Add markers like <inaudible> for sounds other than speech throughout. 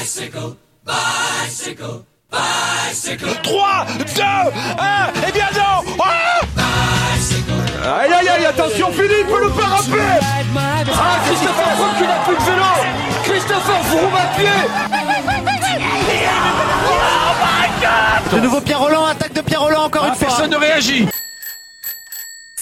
Bicycle, bicycle, bicycle. 3, 2, 1, et bien non ah Aïe aïe aïe, attention Philippe, le faire rappeler Ah, Christopher Froome qui n'a plus de vélo. Christopher Froome à pied. De nouveau Pierre Roland, attaque de Pierre Roland encore une fois. Personne ne réagit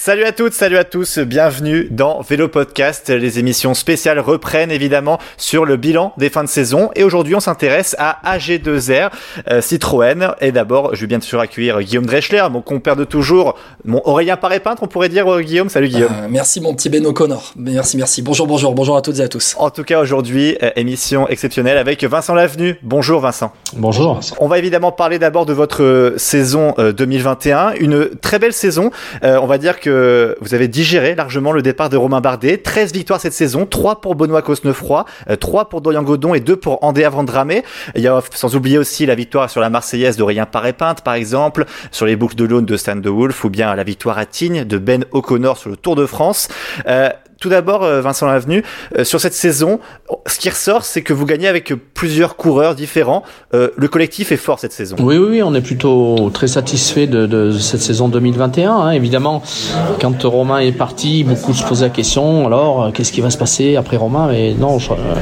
Salut à toutes, salut à tous, bienvenue dans Vélo Podcast. Les émissions spéciales reprennent évidemment sur le bilan des fins de saison et aujourd'hui on s'intéresse à AG2R euh, Citroën et d'abord je vais bien sûr accueillir Guillaume Dreschler, mon compère de toujours, mon Aurélien Paré-Peintre on pourrait dire euh, Guillaume. Salut Guillaume. Euh, merci mon petit Ben O'Connor. Merci, merci. Bonjour, bonjour, bonjour à toutes et à tous. En tout cas aujourd'hui euh, émission exceptionnelle avec Vincent Lavenu. Bonjour Vincent. Bonjour. On va évidemment parler d'abord de votre saison euh, 2021, une très belle saison. Euh, on va dire que vous avez digéré largement le départ de Romain Bardet. 13 victoires cette saison, 3 pour Benoît Cosnefroy, euh, 3 pour Dorian Godon et 2 pour André Avandramé. Il y a sans oublier aussi la victoire sur la Marseillaise d'Aurélien Paré-Pinte par exemple, sur les boucles de l'Aune de Stan de Wolf ou bien la victoire à Tignes de Ben O'Connor sur le Tour de France. Euh, tout d'abord, euh, Vincent Lavenu, euh, sur cette saison, ce qui ressort, c'est que vous gagnez avec plusieurs coureurs différents. Euh, le collectif est fort cette saison. Oui, oui, oui, on est plutôt très satisfait de, de cette saison 2021. Hein. Évidemment, quand Romain est parti, beaucoup se posaient la question alors, qu'est-ce qui va se passer après Romain? Mais non,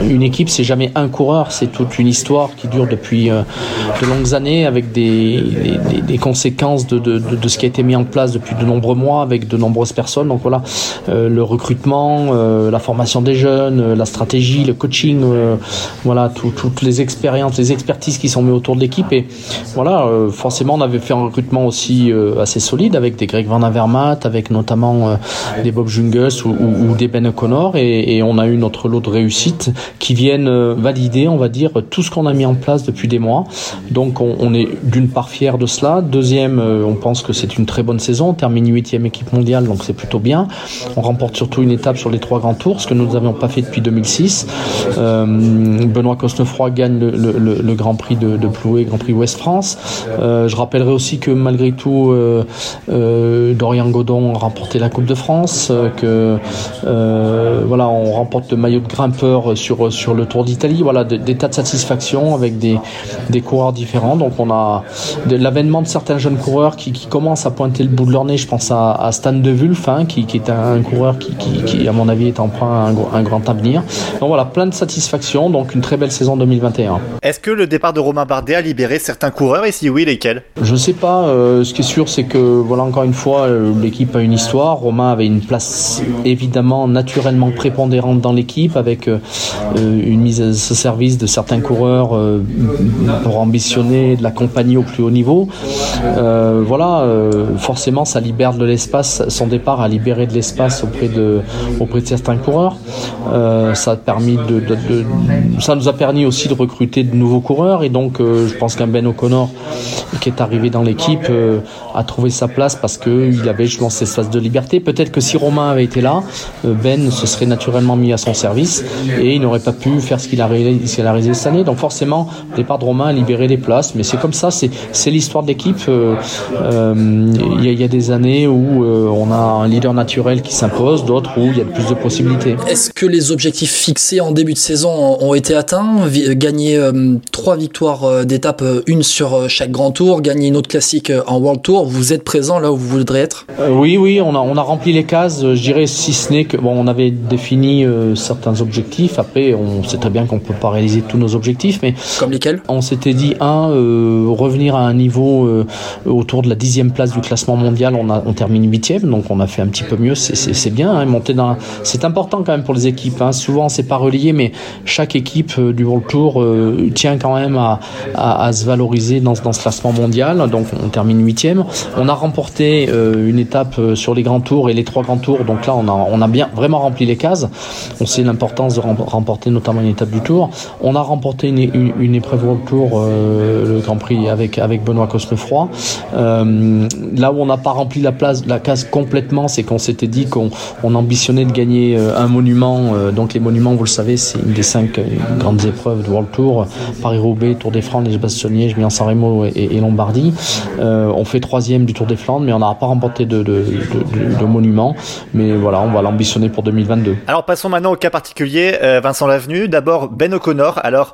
une équipe, c'est jamais un coureur, c'est toute une histoire qui dure depuis de longues années avec des, des, des- conséquences de, de, de, ce qui a été mis en place depuis de nombreux mois avec de nombreuses personnes. Donc voilà, le recrutement, euh, la formation des jeunes, euh, la stratégie, le coaching, euh, voilà, tout- toutes les expériences, les expertises qui sont mises autour de l'équipe. Et voilà, forcément, on avait fait un recrutement aussi assez solide avec des Greg Van Avermaet, avec notamment des Bob Jungels ou, ou- ou des Ben O'Connor. Et, et on a eu notre lot de réussite qui viennent valider, on va dire, tout ce qu'on a mis en place depuis des mois. Donc on, on est d'une part fier de cela. Deuxième, on pense que c'est une très bonne saison. On termine huitième équipe mondiale, donc c'est plutôt bien. On remporte surtout une étape sur les trois grands tours, ce que nous n'avions pas fait depuis 2006. Euh, Benoît Cosnefroy gagne le, Grand Prix de, Ploué, Grand Prix Ouest France. Euh, je rappellerai aussi que malgré tout, euh, Dorian Godon a remporté la Coupe de France, que voilà, on remporte le maillot de grimpeur sur le Tour d'Italie. Voilà, de- des tas de satisfaction avec des coureurs différents. Donc on a l'avènement de certains jeunes coureurs qui, commencent à pointer le bout de leur nez. Je pense à, Stan De Wulf, hein, qui, est un, coureur qui, à mon avis, est emprunt à un, grand avenir. Donc voilà, plein de satisfaction. Donc une très belle saison 2021. Est-ce que le départ de Romain Bardet a libéré certains coureurs et si oui, lesquels? Je sais pas. euh, ce qui est sûr, c'est que voilà encore une fois, euh, l'équipe a une histoire. Romain avait une place évidemment naturellement prépondérante dans l'équipe, avec euh, une mise à ce service de certains coureurs euh, pour ambitionner de la compagnie au plus haut niveau. Euh, voilà, forcément, ça libère de l'espace. Son départ a libéré de l'espace auprès de auprès de certains coureurs. Euh, ça nous a permis aussi de recruter de nouveaux coureurs et donc euh, je pense qu'un Ben O'Connor qui est arrivé dans l'équipe euh, a trouvé sa place parce que il avait justement cet espace de liberté. Peut-être que si Romain avait été là, euh, Ben se serait naturellement mis à son service et il n'aurait pas pu faire ce qu'il a, réalisé- qu'il cette année. Donc forcément, le départ de Romain a libéré des places, mais c'est comme ça, c'est l'histoire de l'équipe. Euh, euh, Il y, y a des années où euh, on a un leader naturel qui s'impose, d'autres où il y a plus de possibilités. Est-ce que les objectifs fixés en début de saison ont été atteints? Vi- Gagner euh, trois victoires euh, d'étape, euh, une sur euh, chaque grand tour, gagner une autre classique euh, en World Tour, vous êtes présent là où vous voudrez être? Euh, oui, oui, on a, on a rempli les cases. euh, Je dirais si ce n'est que bon, on avait défini euh, certains objectifs. Après, on sait très bien qu'on peut pas réaliser tous nos objectifs, mais Comme lesquels? on s'était dit un euh, revenir à un niveau euh, autour de la dixième place du classement mondial. On a on termine huitième, donc on a fait un petit peu mieux. C'est bien. Hein, monter dans, c'est important quand même pour les équipes. Hein. Souvent c'est pas relié, mais chaque équipe euh, du World Tour euh, tient quand même à, se valoriser dans, ce classement mondial. Donc on termine huitième. On a remporté euh, une étape sur les grands tours et les trois grands tours. Donc là on a bien vraiment rempli les cases. On sait l'importance de rem- remporter notamment une étape du Tour. On a remporté une, épreuve World Tour, le Grand Prix avec Benoît Cosnefroy. Là où on n'a pas rempli la case complètement, c'est qu'on s'était dit qu'on on ambitionnait de gagner euh, un monument. euh, donc les monuments, vous le savez, c'est une des cinq euh, grandes épreuves de World Tour Paris-Roubaix, Tour des Flandres, les Bastogne-Liège, Milan-San Remo et, et Lombardie. Euh, on fait troisième du Tour des Flandres, mais on n'a pas remporté de, de, de, de, monument. Mais voilà, on va l'ambitionner pour 2022. Alors passons maintenant au cas particulier, Vincent Lavenu. D'abord Ben O'Connor. Alors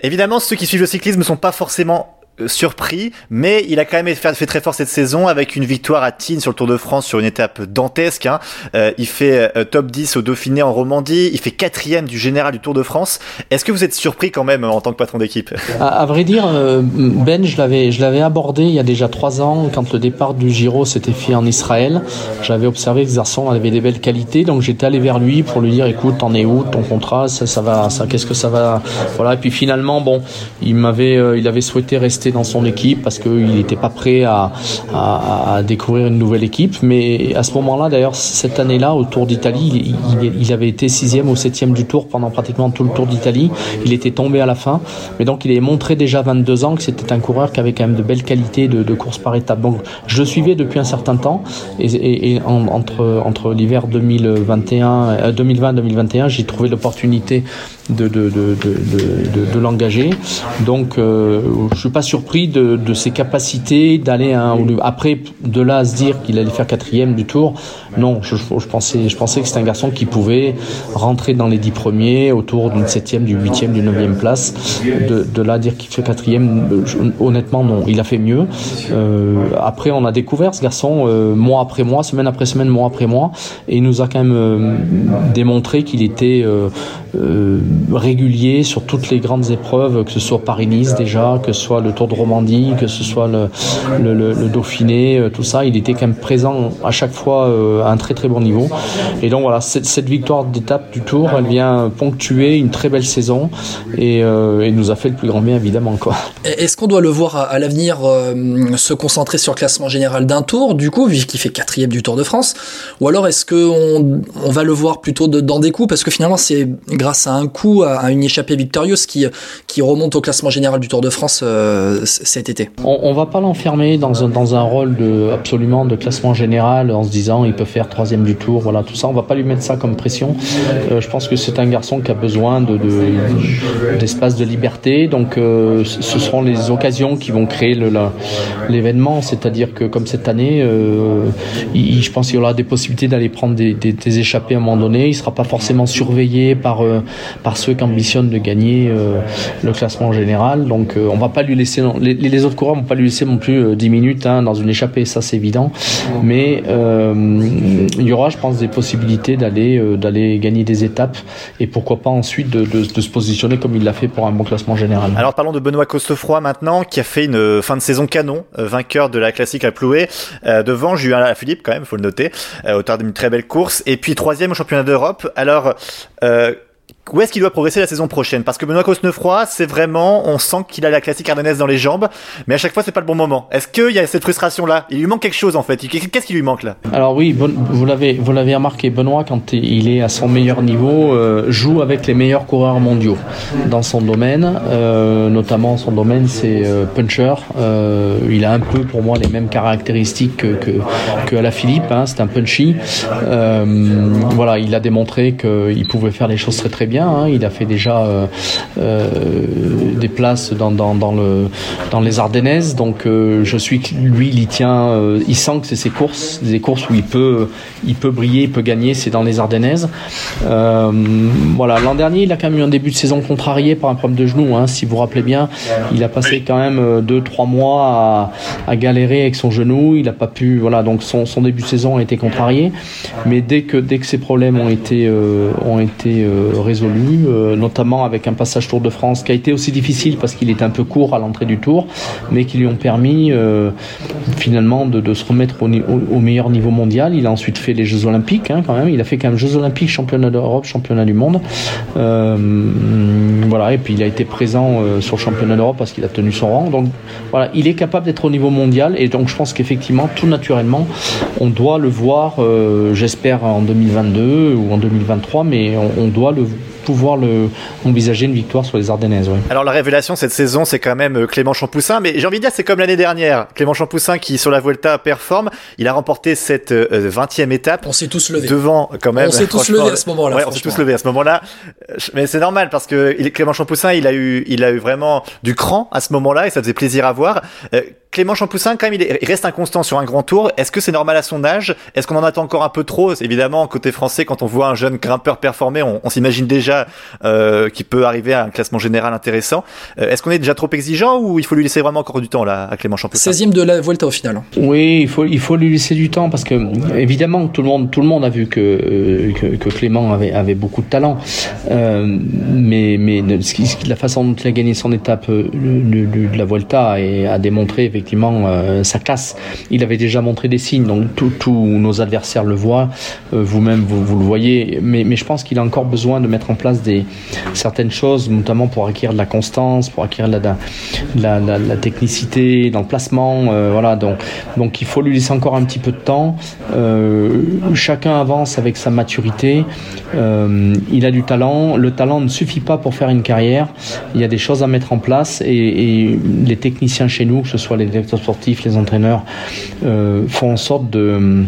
Évidemment, ceux qui suivent le cyclisme ne sont pas forcément surpris, mais il a quand même fait, fait, très fort cette saison avec une victoire à Tignes sur le Tour de France sur une étape dantesque. Hein. Euh, il fait euh, top 10 au Dauphiné en Romandie, il fait quatrième du général du Tour de France. Est-ce que vous êtes surpris quand même en tant que patron d'équipe? À, vrai dire, euh, Ben, je l'avais, je l'avais abordé il y a déjà trois ans quand le départ du Giro s'était fait en Israël. J'avais observé que ce garçon avait des belles qualités, donc j'étais allé vers lui pour lui dire, écoute, t'en es où ton contrat, ça, ça va, ça, qu'est-ce que ça va, voilà. Et puis finalement, bon, il m'avait, euh, il avait souhaité rester dans son équipe parce qu'il n'était pas prêt à, découvrir une nouvelle équipe. Mais à ce moment-là, d'ailleurs, cette année-là, au Tour d'Italie, il, avait été sixième ou septième du Tour pendant pratiquement tout le Tour d'Italie. Il était tombé à la fin, mais donc il avait montré déjà 22 ans que c'était un coureur qui avait quand même de belles qualités de, course par étapes. Donc je le suivais depuis un certain temps et, et, et en, entre entre l'hiver 2021, 2020-2021, j'ai trouvé l'opportunité de, de, de, de, l'engager. Donc, euh, je suis pas surpris de, ses capacités d'aller après de là à se dire qu'il allait faire quatrième du tour. Non, je, je pensais, je pensais que c'était un garçon qui pouvait rentrer dans les dix premiers autour d'une septième, du huitième, du neuvième place. De, là à dire qu'il fait quatrième, honnêtement non. Il a fait mieux. Euh, après, on a découvert ce garçon euh, mois après mois, semaine après semaine, mois après mois, et il nous a quand même euh, démontré qu'il était euh, régulier sur toutes les grandes épreuves, que ce soit Paris-Nice déjà, que ce soit le Tour de Romandie, que ce soit le, Dauphiné, tout ça, il était quand même présent à chaque fois euh, à un très très bon niveau. Et donc voilà, cette, victoire d'étape du Tour, elle vient ponctuer une très belle saison et, euh, nous a fait le plus grand bien évidemment. Est-ce qu'on doit le voir à, l'avenir euh, se concentrer sur le classement général d'un tour, du coup, vu qu'il fait quatrième du Tour de France, ou alors est-ce qu'on on va le voir plutôt dans des coups, parce que finalement c'est grâce à un coup, à, une échappée victorieuse qui, qui remonte au classement général du Tour de France euh, cet été. On, on va pas l'enfermer dans un, dans un rôle de, absolument de classement général en se disant il peut faire troisième du Tour, voilà tout ça. On va pas lui mettre ça comme pression. Euh, je pense que c'est un garçon qui a besoin de, d'espace de, liberté, donc euh, ce seront les occasions qui vont créer l'événement, c'est-à-dire que comme cette année, je pense qu'il y aura des possibilités d'aller prendre des, des, échappées à un moment donné. Il sera pas forcément surveillé par par ceux qui ambitionnent de gagner euh, le classement général. Donc euh, on va pas lui laisser non, les, les, autres coureurs vont pas lui laisser non plus 10 minutes hein, dans une échappée, ça c'est évident. Mais il y aura, je pense, des possibilités d'aller d'aller gagner des étapes et pourquoi pas ensuite de, de, de se positionner comme il l'a fait pour un bon classement général. Alors parlons de Benoît Costefroy maintenant, qui a fait une fin de saison canon, vainqueur de la classique à Ploué, euh, devant Julien Philippe quand même, faut le noter, euh, auteur d'une très belle course, et puis troisième au championnat d'Europe. Alors euh, où est-ce qu'il doit progresser la saison prochaine? Parce que Benoît Cosnefroy, c'est vraiment, on sent qu'il a la classique ardennaise dans les jambes, mais à chaque fois c'est pas le bon moment. Est-ce qu'il y a cette frustration là Il lui manque quelque chose en fait. Qu'est-ce qui lui manque là? Alors oui, vous l'avez, vous l'avez remarqué, Benoît quand il est à son meilleur niveau, euh, joue avec les meilleurs coureurs mondiaux dans son domaine, euh, notamment son domaine c'est euh, puncher. il a un peu pour moi les mêmes caractéristiques que que, que à la Philippe. Hein, c'est un punchy. voilà, il a démontré qu'il pouvait faire les choses très très bien Hein. Il a fait déjà euh, euh, des places dans, dans, dans, le, dans les Ardennaises. Donc euh, je suis lui, il y tient. Il sent que c'est ses courses, des courses où il peut, il peut briller, il peut gagner. C'est dans les Ardennaises. Voilà. L'an dernier, il a quand même eu un début de saison contrarié par un problème de genou. Hein. Si vous vous rappelez bien, il a passé quand même deux, trois mois à, galérer avec son genou. Il n'a pas pu. Voilà. Donc son, début de saison a été contrarié. Mais dès que dès que ces problèmes ont été résolus euh, notamment avec un passage Tour de France qui a été aussi difficile parce qu'il est un peu court à l'entrée du Tour, mais qui lui ont permis euh, finalement de, se remettre au, meilleur niveau mondial. Il a ensuite fait les Jeux Olympiques, hein, quand même. Il a fait quand même Jeux Olympiques, championnat d'Europe, championnat du monde. Euh, voilà, et puis il a été présent sur le championnat d'Europe parce qu'il a tenu son rang. Donc voilà, il est capable d'être au niveau mondial, et donc je pense qu'effectivement, tout naturellement, on doit le voir, j'espère en 2022 ou en 2023, mais on, on doit le pouvoir le envisager une victoire sur les Ardennaises. Oui. Alors la révélation cette saison, c'est quand même Clément Champoussin, mais j'ai envie de dire c'est comme l'année dernière. Clément Champoussin qui sur la Vuelta performe, il a remporté cette euh, 20e étape. On s'est tous levés. Devant quand même. On s'est tous levés à ce moment-là. Ouais, on s'est tous levés à ce moment-là. Mais c'est normal parce que Clément Champoussin, il a eu, il a eu vraiment du cran à ce moment-là et ça faisait plaisir à voir. Euh, Clément Champoussin, quand même, il, reste inconstant sur un grand tour. Est-ce que c'est normal à son âge? Est-ce qu'on en attend encore un peu trop? Évidemment, côté français, quand on voit un jeune grimpeur performer, on, on s'imagine déjà euh, qu'il peut arriver à un classement général intéressant. Euh, est-ce qu'on est déjà trop exigeant ou il faut lui laisser vraiment encore du temps là à Clément Champoussin 16e de la Vuelta au final. Oui, il faut, il faut lui laisser du temps parce que évidemment tout le monde, tout le monde a vu que, euh, que, que Clément avait, avait beaucoup de talent. Euh, mais, mais la façon dont il a gagné son étape de, de, de la Vuelta et a démontré effectivement euh, sa classe. Il avait déjà montré des signes, donc tous nos adversaires le voient, euh, vous-même vous, vous, le voyez. Mais, mais je pense qu'il a encore besoin de mettre en des certaines choses, notamment pour acquérir de la constance, pour acquérir de la, la, la, technicité dans placement. Euh, voilà, donc, donc il faut lui laisser encore un petit peu de temps. chacun avance avec sa maturité. il a du talent. Le talent ne suffit pas pour faire une carrière. Il y a des choses à mettre en place et, les techniciens chez nous, que ce soit les directeurs sportifs, les entraîneurs, euh, font en sorte de,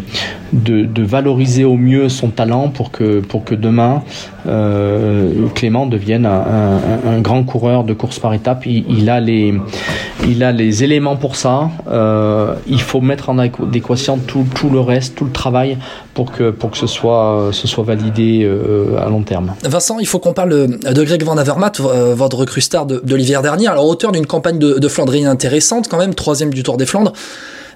de, de, valoriser au mieux son talent pour que, pour que demain, euh, Clément devienne un, grand coureur de course par étapes. Il, a, les, il a les éléments pour ça. Euh, il faut mettre en adéquation tout, tout le reste, tout le travail pour que, pour que ce, soit, ce soit validé euh, à long terme. Vincent, il faut qu'on parle de Greg Van Avermaet, votre recrue star de, l'hiver dernier. Alors, auteur d'une campagne de, de intéressante quand même, troisième du Tour des Flandres.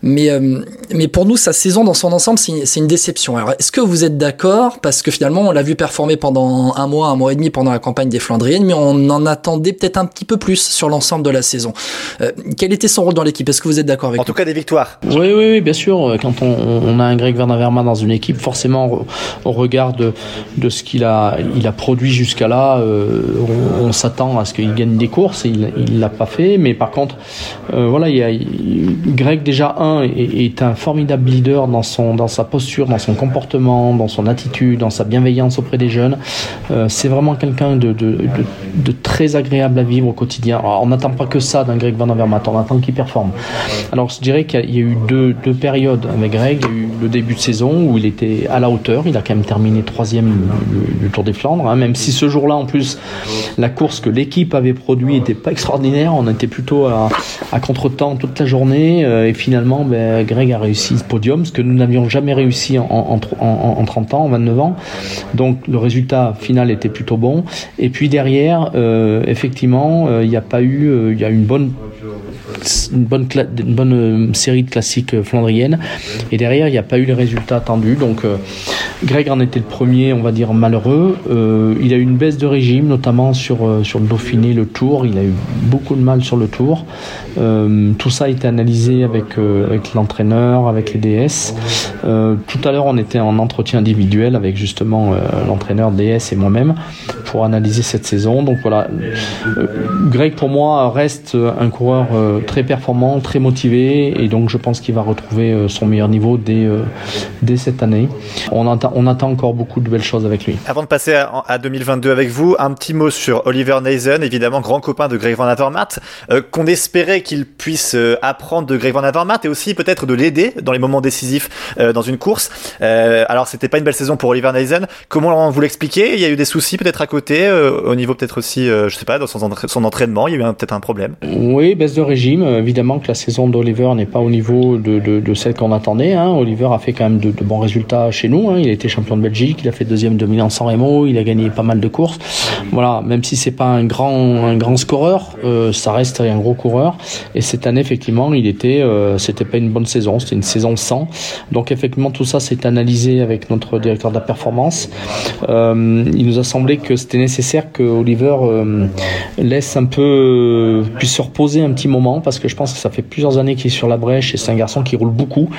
Mais, euh, mais pour nous, sa saison dans son ensemble, c'est une déception. Alors, est-ce que vous êtes d'accord? Parce que finalement, on l'a vu performer pendant un mois, un mois et demi pendant la campagne des Flandriennes, mais on en attendait peut-être un petit peu plus sur l'ensemble de la saison. Euh, quel était son rôle dans l'équipe? Est-ce que vous êtes d'accord avec En tout cas, des victoires. Oui, oui, oui, bien sûr. Quand on, on a un Greg Van Avermaet dans une équipe, forcément, au regard de, de ce qu'il a, il a produit jusqu'à là, euh, on, on s'attend à ce qu'il gagne des courses. Il l'a pas fait, mais par contre, euh, voilà, il y a Greg déjà un est, un formidable leader dans, son, dans sa posture, dans son comportement, dans son attitude, dans sa bienveillance auprès des jeunes. Euh, c'est vraiment quelqu'un de, très agréable à vivre au quotidien. On n'attend pas que ça d'un Greg Van Avermaet, on attend qu'il performe. Alors je dirais qu'il y a eu deux, deux périodes avec Greg. Il y a eu le début de saison où il était à la hauteur. Il a quand même terminé troisième du, Tour des Flandres, hein, même si ce jour-là, en plus, la course que l'équipe avait produit n'était pas extraordinaire. On était plutôt à, à contre-temps toute la journée euh, et finalement, ben, Greg a réussi ce podium, ce que nous n'avions jamais réussi en, en, en, en, 30 ans, en 29 ans. Donc le résultat final était plutôt bon. Et puis derrière, euh, effectivement, euh, il n'y a pas eu, euh, il y a une bonne une bonne, une bonne série de classiques flandriennes. Et derrière, il n'y a pas eu les résultats attendus. Donc, Greg en était le premier, on va dire, malheureux. Euh, il a eu une baisse de régime, notamment sur, sur le Dauphiné, le Tour. Il a eu beaucoup de mal sur le Tour. Euh, tout ça a été analysé avec, euh, l'entraîneur, avec les DS. Euh, tout à l'heure, on était en entretien individuel avec justement l'entraîneur DS et moi-même pour analyser cette saison. Donc voilà, Greg pour moi reste un coureur très performant, très motivé et donc je pense qu'il va retrouver son meilleur niveau dès, dès cette année. Attend, on attend encore beaucoup de belles choses avec lui. Avant de passer à, à 2022 avec vous, un petit mot sur Oliver Neisen, évidemment grand copain de Greg Van Avermaet, euh, qu'on espérait qu'il puisse euh, apprendre de Greg Van Avermaet et aussi peut-être de l'aider dans les moments décisifs euh, dans une course. Euh, alors c'était pas une belle saison pour Oliver Neisen. Comment vous l'expliquez Il y a eu des soucis peut-être à côté, au niveau peut-être aussi, je sais pas, dans son, son entraînement, il y a eu peut-être un problème? Oui, baisse de régime. Évidemment que la saison d'Oliver n'est pas au niveau de, de, de celle qu'on attendait. Hein. Oliver a fait quand même de, de bons résultats chez nous. Hein. Il été champion de Belgique, il a fait deuxième de Milan San Remo, il a gagné pas mal de courses. Voilà, même si c'est pas un grand un grand scoreur, euh, ça reste un gros coureur. Et cette année, effectivement, il était, euh, c'était pas une bonne saison, c'était une saison sans. Donc effectivement, tout ça s'est analysé avec notre directeur de la performance. Euh, il nous a semblé que c'était nécessaire que Oliver laisse un peu puisse se reposer un petit moment parce que je pense que ça fait plusieurs années qu'il est sur la brèche et c'est un garçon qui roule beaucoup.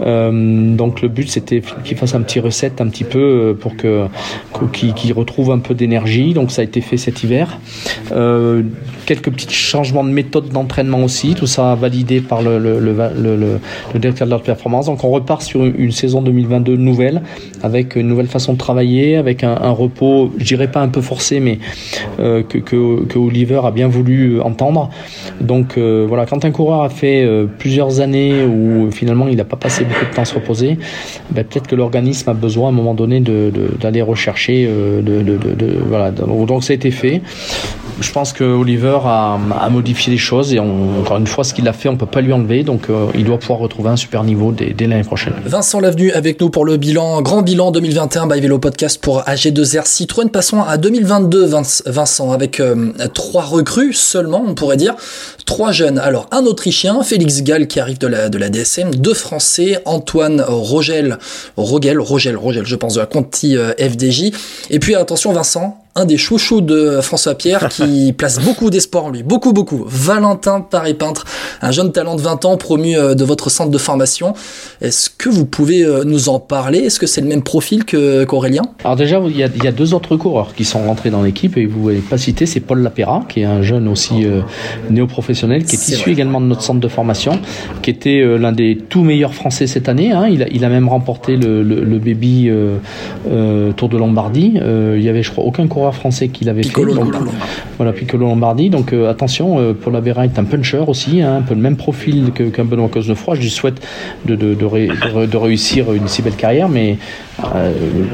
donc le but c'était qu'il fasse un petit recette un petit peu pour que qu'il qu retrouve un peu d'énergie. Donc ça a été fait cet hiver. Euh, quelques petits changements de méthode d'entraînement aussi, tout ça validé par le, le, le, le, directeur de la performance. Donc on repart sur une, saison 2022 nouvelle, avec une nouvelle façon de travailler, avec un, repos, je dirais pas un peu forcé, mais euh, que, que, Oliver a bien voulu entendre. Donc euh, voilà, quand un coureur a fait euh, plusieurs années où finalement il n'a pas passé beaucoup de temps à se reposer, ben, peut-être que l'organisme a besoin à un moment donné d'aller de, de, rechercher, euh, de, voilà. Donc ça a été fait. Je pense que Oliver a, modifié les choses et encore une fois, ce qu'il a fait, on peut pas lui enlever. Donc, euh, il doit pouvoir retrouver un super niveau dès, l'année prochaine. Vincent Lavenu avec nous pour le bilan, grand bilan 2021 by Vélo Podcast pour AG2R Citroën. Passons à 2022, Vince- Vincent, avec euh, trois recrues seulement, on pourrait dire. Trois jeunes. Alors, un Autrichien, Félix Gall, qui arrive de la, de la DSM. Deux Français, Antoine Rogel, Rogel, Rogel, Rogel, je pense, de la Conti euh, FDJ. Et puis, attention, Vincent, un des chouchous de François Pierre qui <laughs> place beaucoup d'espoir en lui. Beaucoup, beaucoup. Valentin Paré-Peintre, un jeune talent de 20 ans promu euh, de votre centre de formation. Est-ce que vous pouvez euh, nous en parler? Est-ce que c'est le même profil que- qu'Aurélien? Alors déjà, il y, a, il y a deux autres coureurs qui sont rentrés dans l'équipe et vous n'avez pas cité, c'est Paul Lapera, qui est un jeune aussi euh, néo-professionnel, qui est, issu vrai. également de notre centre de formation, qui était euh, l'un des tout meilleurs Français cette année. hein. Il, a, il a même remporté le, le, le Baby euh, euh, Tour de Lombardie. Euh, il y avait, je crois, aucun coureur français qui l'avait fait. Donc. Voilà, Piccolo Lombardie. Donc euh, attention, euh, Paul Lapera est un puncher aussi, hein, un peu le même profil qu'un Benoît Cosnefroy. Je lui souhaite de, de, de, ré- de ré- de réussir une si belle carrière, mais euh,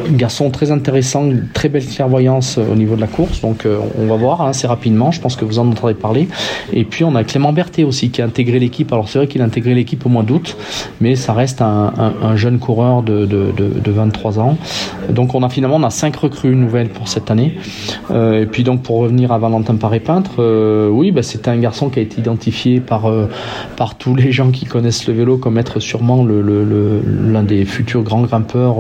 un garçon très intéressant, très belle clairvoyance au niveau de la course. Donc on va voir hein, assez rapidement. Je pense que vous en entendrez parler. Et puis on a Clément Berthet aussi qui a intégré l'équipe. Alors c'est vrai qu'il a intégré l'équipe au mois d'août, mais ça reste un, un- un jeune coureur de, de, de, de 23 ans. Donc on a finalement on a cinq recrues nouvelles pour cette année. Euh, et puis donc pour revenir à Valentin Paré-Peintre, euh, oui, bah, c'était un garçon qui a été identifié par, euh, par tous les gens qui connaissent le vélo comme être sûrement l'un des futurs grands grimpeurs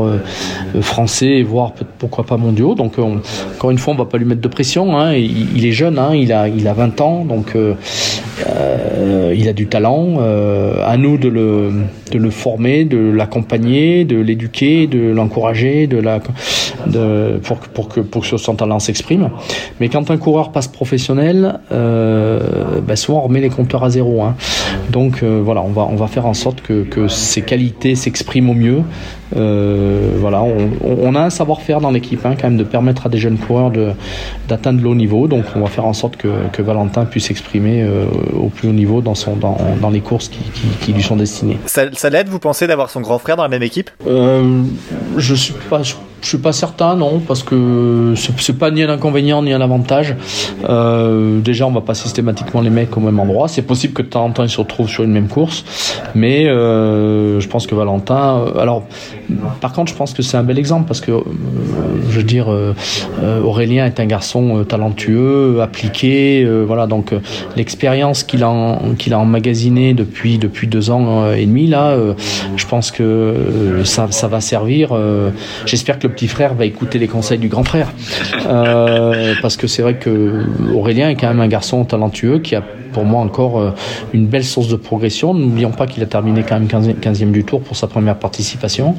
français, voire pourquoi pas mondiaux. Donc on- encore une fois, on va pas lui mettre de pression. hein. Il, est jeune, hein, il, a, il a 20 ans, donc il a du talent. À nous de le, de le former, de l'accompagner, de l'éduquer, de l'encourager, de la, de, pour, pour, que, pour que son talent s'exprime. Mais quand un coureur passe professionnel, euh, bah, souvent on remet les compteurs à zéro. hein. Donc euh, voilà, on va, on va faire en sorte que, que ses qualités s'expriment au mieux. Euh, voilà, on, on a un savoir-faire dans l'équipe hein, quand même de permettre à des jeunes coureurs de, d'atteindre le haut niveau. Donc on va faire en sorte que, que Valentin puisse s'exprimer euh, au plus haut niveau dans, son, dans, dans les courses qui, qui, qui lui sont destinées. Ça l'aide, vous pensez, d'avoir son grand frère dans la même équipe? Euh, je suis pas, je, suis pas certain, non, parce que c'est pas ni un inconvénient ni un avantage. Euh, déjà, on va pas systématiquement les mecs au même endroit. C'est possible que de temps en temps ils se retrouvent sur une même course, mais euh, je pense que Valentin. euh, alors, par contre, je pense que c'est un bel exemple parce que, euh, je veux dire, euh, euh, Aurélien est un garçon talentueux, appliqué, voilà. Donc, l'expérience qu'il a, qu'il a emmagasinée depuis depuis deux ans et demi là, je pense que ça, ça va servir. J'espère que le petit frère va écouter les conseils du grand frère, Euh, parce que c'est vrai que Aurélien est quand même un garçon talentueux qui a pour moi encore euh, une belle source de progression. N'oublions pas qu'il a terminé quand même 15e, 15e du tour pour sa première participation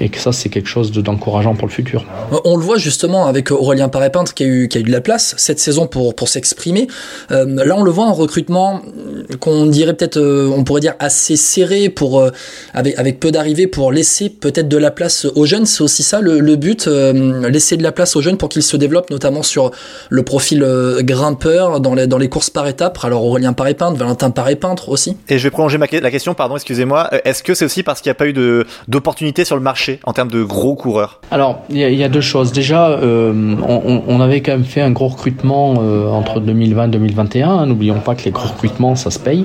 et que ça c'est quelque chose de- d'encourageant pour le futur. On le voit justement avec Aurélien Paré-Peintre qui a eu qui a eu de la place cette saison pour pour s'exprimer. Euh, là, on le voit en recrutement qu'on dirait peut-être, euh, on pourrait dire assez serré pour avec avec peu d'arrivées pour laisser peut-être de la place aux jeunes. C'est aussi ça le, but, laisser de la place aux jeunes pour qu'ils se développent, notamment sur le profil grimpeur dans les dans les courses par étapes. Alors Aurélien Paré-Peintre, Valentin Paré-Peintre aussi. Et je vais prolonger ma que- la question, pardon, excusez-moi. Euh, Est-ce que c'est aussi parce qu'il n'y a pas eu d'opportunité sur le marché en termes de gros coureurs? Alors, il y, a- il y a deux choses. Déjà, euh, on, avait quand même fait un gros recrutement euh, entre 2020 et 2021. hein. N'oublions pas que les gros recrutements, ça se paye.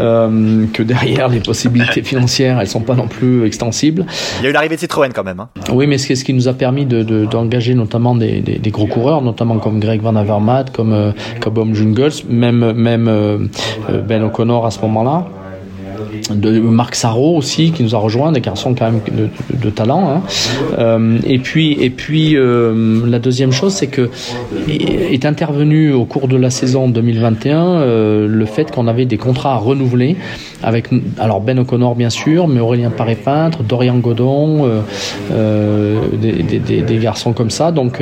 Euh, que derrière, les possibilités <laughs> financières, elles sont pas non plus extensibles. Il y a eu l'arrivée de Citroën quand même. hein. Oui, mais ce qui, ce qui nous a permis de- de- d'engager notamment des, des- des gros coureurs, notamment comme Greg Van Avermaet, comme euh, Cobham Jungles, même, même euh, euh, Ben O'Connor à ce moment-là de Marc Sarro aussi qui nous a rejoint des garçons quand même de, talent hein. Euh, et puis et puis euh, la deuxième chose c'est que est intervenu au cours de la saison 2021 euh, le fait qu'on avait des contrats à renouveler avec alors Ben O'Connor bien sûr mais Aurélien Paré-Peintre Dorian Godon des, garçons comme ça donc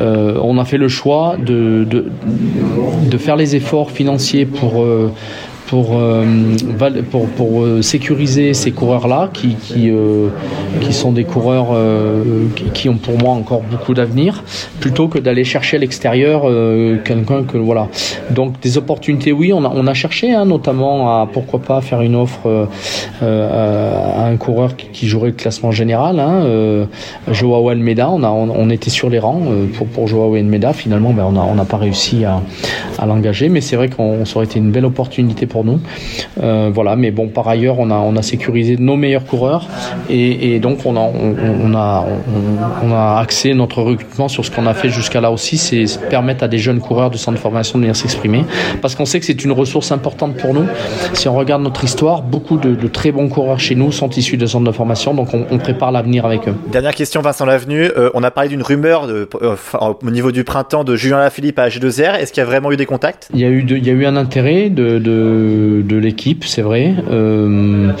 on a fait le choix de, de, faire les efforts financiers pour pour, euh, val- pour, pour, euh, sécuriser ces coureurs-là qui, qui, euh, qui sont des coureurs qui, ont pour moi encore beaucoup d'avenir, plutôt que d'aller chercher à l'extérieur quelqu'un que voilà. Donc des opportunités, oui, on a, on a cherché, hein, notamment à pourquoi pas faire une offre à un coureur qui, jouerait le classement général, hein, Joao Almeida. On a, on, était sur les rangs pour pour Joao Almeida. Finalement, ben, on a on n'a pas réussi à, à l'engager, mais c'est vrai qu'on aurait été une belle opportunité pour nous. Euh, voilà, mais bon, par ailleurs, on a on a sécurisé nos meilleurs coureurs et, et donc on a on, on a on, on a axé notre recrutement sur ce qu'on a fait jusqu'à là aussi, c'est permettre à des jeunes coureurs de centre de formation de venir s'exprimer, parce qu'on sait que c'est une ressource importante pour nous. Si on regarde notre histoire, beaucoup de, de très bons coureurs chez nous sont issus de centres de formation, donc on, prépare l'avenir avec eux. Dernière question, Vincent Lavenu. Euh, on a parlé d'une rumeur de, euh, au niveau du printemps de Julien Lafilippe à G2R. Est-ce qu'il y a vraiment eu des contacts? Il y a eu, de- il y a eu un intérêt de, de, de l'équipe, c'est vrai. Euh,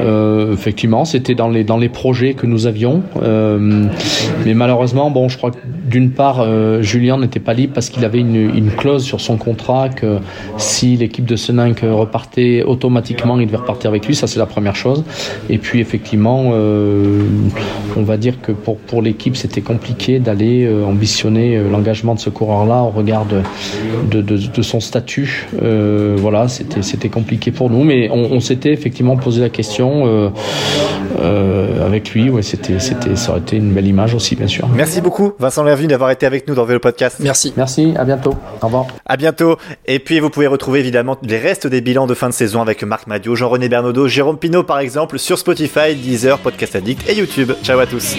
euh, effectivement, c'était dans les, dans les projets que nous avions. Euh, mais malheureusement, bon, je crois que d'une part, Julien n'était pas libre parce qu'il avait une, clause sur son contrat que si l'équipe de Seninck repartait automatiquement, il devait repartir avec lui. Ça, c'est la première chose. Et puis, effectivement, on va dire que pour, pour l'équipe, c'était compliqué d'aller ambitionner l'engagement de ce coureur-là au regard de, de, de, son statut. Voilà, c'était c'était compliqué pour nous, mais on, on s'était effectivement posé la question euh, euh, avec lui. Ouais, c'était c'était ça aurait été une belle image aussi, bien sûr. Merci beaucoup, Vincent Lavenu, d'avoir été avec nous dans Vélo Podcast. Merci. Merci, à bientôt. Au revoir. À bientôt. Et puis, vous pouvez retrouver évidemment les restes des bilans de fin de saison avec Marc Madio, Jean-René Bernaudot, Jérôme Pinault par exemple sur Spotify, Deezer, Podcast Addict et YouTube. Ciao à tous.